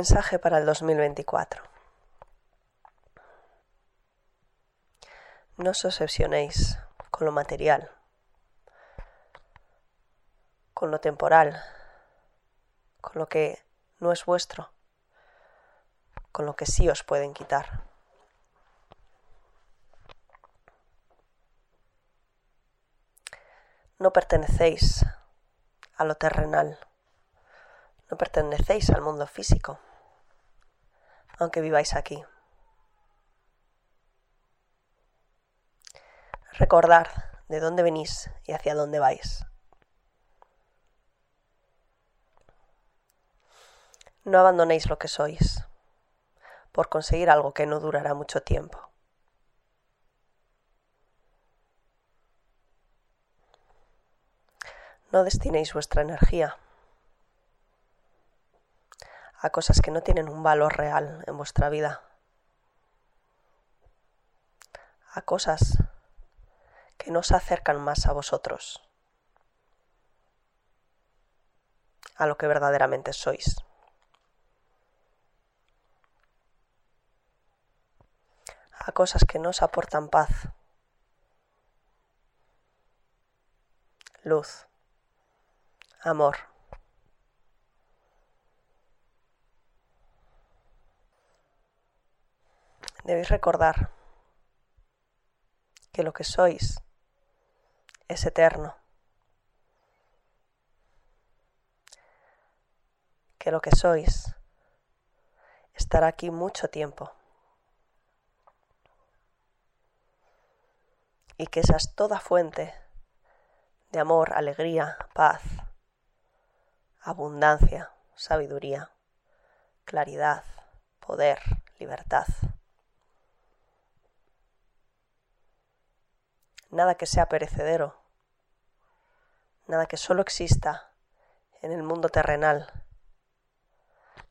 mensaje para el 2024. No os obsesionéis con lo material, con lo temporal, con lo que no es vuestro, con lo que sí os pueden quitar. No pertenecéis a lo terrenal, no pertenecéis al mundo físico, aunque viváis aquí. Recordad de dónde venís y hacia dónde vais. No abandonéis lo que sois por conseguir algo que no durará mucho tiempo. No destinéis vuestra energía a cosas que no tienen un valor real en vuestra vida, a cosas que nos acercan más a vosotros, a lo que verdaderamente sois. a cosas que nos aportan paz, luz, amor. Debéis recordar que lo que sois es eterno, que lo que sois estará aquí mucho tiempo. y que esa es toda fuente de amor, alegría, paz, abundancia, sabiduría, claridad, poder, libertad. Nada que sea perecedero, nada que solo exista en el mundo terrenal,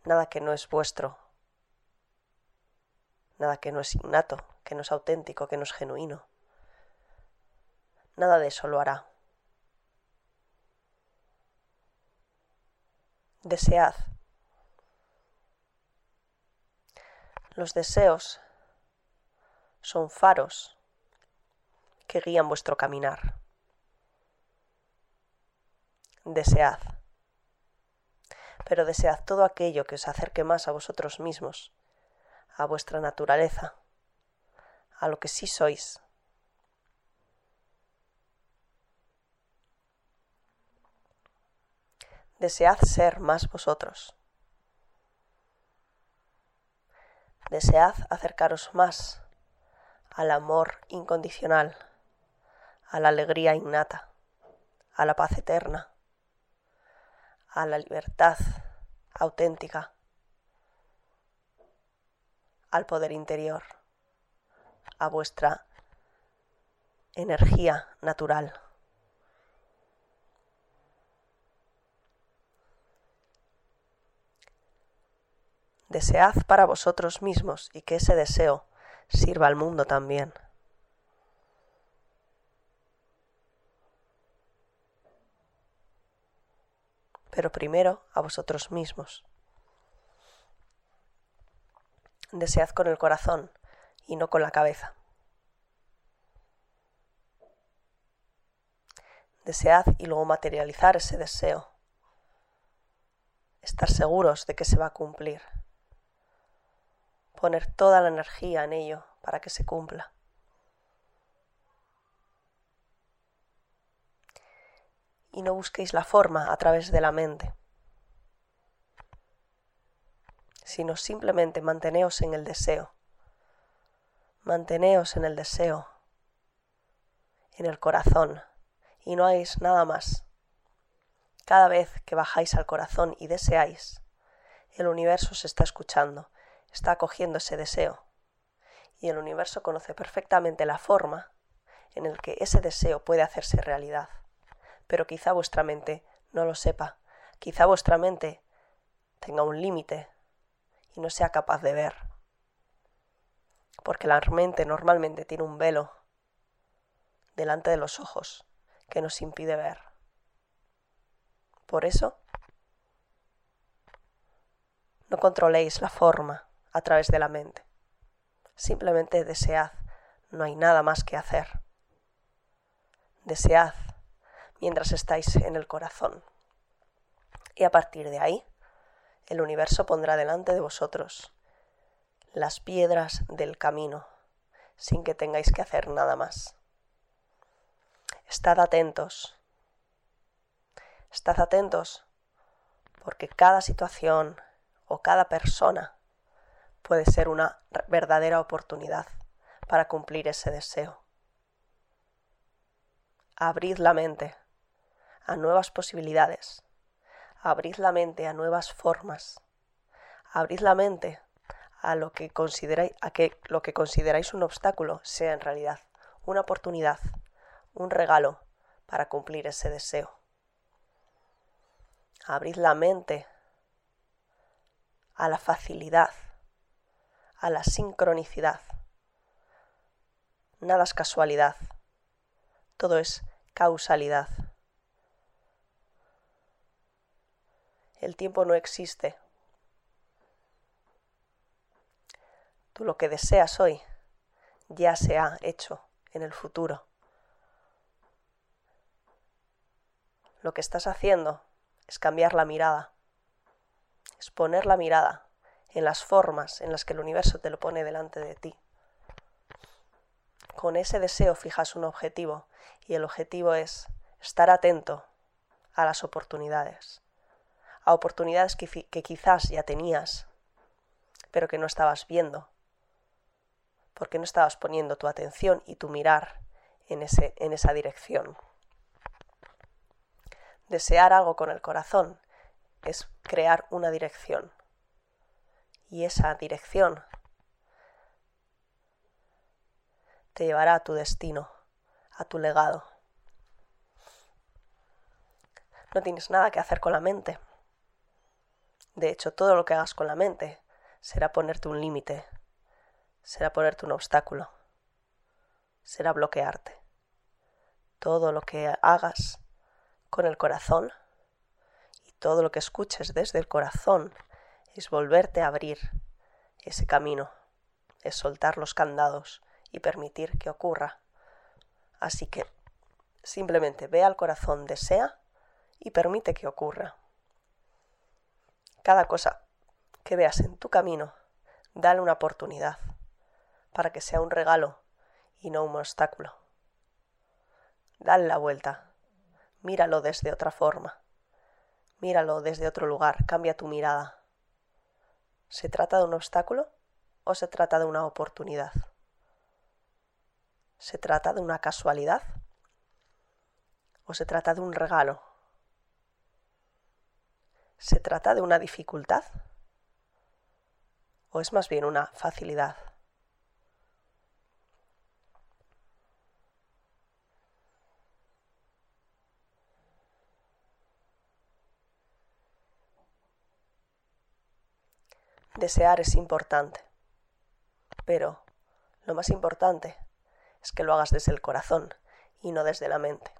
nada que no es vuestro, nada que no es innato, que no es auténtico, que no es genuino. Nada de eso lo hará. Desead. Los deseos son faros que guían vuestro caminar. Desead. Pero desead todo aquello que os acerque más a vosotros mismos, a vuestra naturaleza, a lo que sí sois desead ser más vosotros. Desead acercaros más al amor incondicional, a la alegría innata, a la paz eterna, a la libertad auténtica, al poder interior, a vuestra energía natural. Desead para vosotros mismos y que ese deseo sirva al mundo también. Pero primero a vosotros mismos. Desead con el corazón y no con la cabeza. Desead y luego materializar ese deseo. Estar seguros de que se va a cumplir poner toda la energía en ello para que se cumpla. Y no busquéis la forma a través de la mente, sino simplemente manteneos en el deseo. Manteneos en el deseo, en el corazón, y no hagáis nada más. Cada vez que bajáis al corazón y deseáis, el universo se está escuchando está acogiendo ese deseo. Y el universo conoce perfectamente la forma en el que ese deseo puede hacerse realidad. Pero quizá vuestra mente no lo sepa. Quizá vuestra mente tenga un límite y no sea capaz de ver. Porque la mente normalmente tiene un velo delante de los ojos que nos impide ver. Por eso No controléis la forma a través de la mente. Simplemente desead, no hay nada más que hacer. Desead mientras estáis en el corazón. Y a partir de ahí, el universo pondrá delante de vosotros las piedras del camino, sin que tengáis que hacer nada más. Estad atentos. Estad atentos porque cada situación o cada persona puede ser una verdadera oportunidad para cumplir ese deseo. Abrid la mente a nuevas posibilidades, abrid la mente a nuevas formas, abrid la mente a lo que consideráis, a que lo que consideráis un obstáculo sea en realidad una oportunidad, un regalo para cumplir ese deseo. Abrid la mente a la facilidad, a la sincronicidad. Nada es casualidad, todo es causalidad. El tiempo no existe. Tú lo que deseas hoy ya se ha hecho en el futuro. Lo que estás haciendo es cambiar la mirada, es poner la mirada en las formas en las que el universo te lo pone delante de ti. Con ese deseo fijas un objetivo y el objetivo es estar atento a las oportunidades, a oportunidades que, que quizás ya tenías, pero que no estabas viendo, porque no estabas poniendo tu atención y tu mirar en, ese, en esa dirección. Desear algo con el corazón es crear una dirección. Y esa dirección te llevará a tu destino, a tu legado. No tienes nada que hacer con la mente. De hecho, todo lo que hagas con la mente será ponerte un límite, será ponerte un obstáculo, será bloquearte. Todo lo que hagas con el corazón y todo lo que escuches desde el corazón es volverte a abrir ese camino, es soltar los candados y permitir que ocurra. Así que simplemente ve al corazón, desea y permite que ocurra. Cada cosa que veas en tu camino, dale una oportunidad para que sea un regalo y no un obstáculo. Dale la vuelta míralo desde otra forma, míralo desde otro lugar, cambia tu mirada. ¿Se trata de un obstáculo o se trata de una oportunidad? ¿Se trata de una casualidad o se trata de un regalo? ¿Se trata de una dificultad o es más bien una facilidad? Desear es importante, pero lo más importante es que lo hagas desde el corazón y no desde la mente.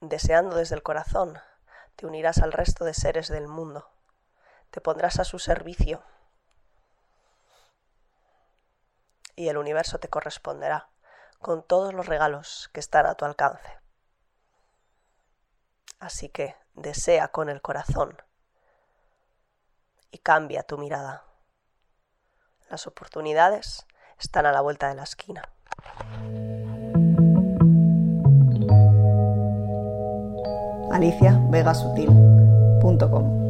Deseando desde el corazón, te unirás al resto de seres del mundo, te pondrás a su servicio y el universo te corresponderá con todos los regalos que están a tu alcance. Así que desea con el corazón y cambia tu mirada. Las oportunidades están a la vuelta de la esquina. aliciavegasutil.com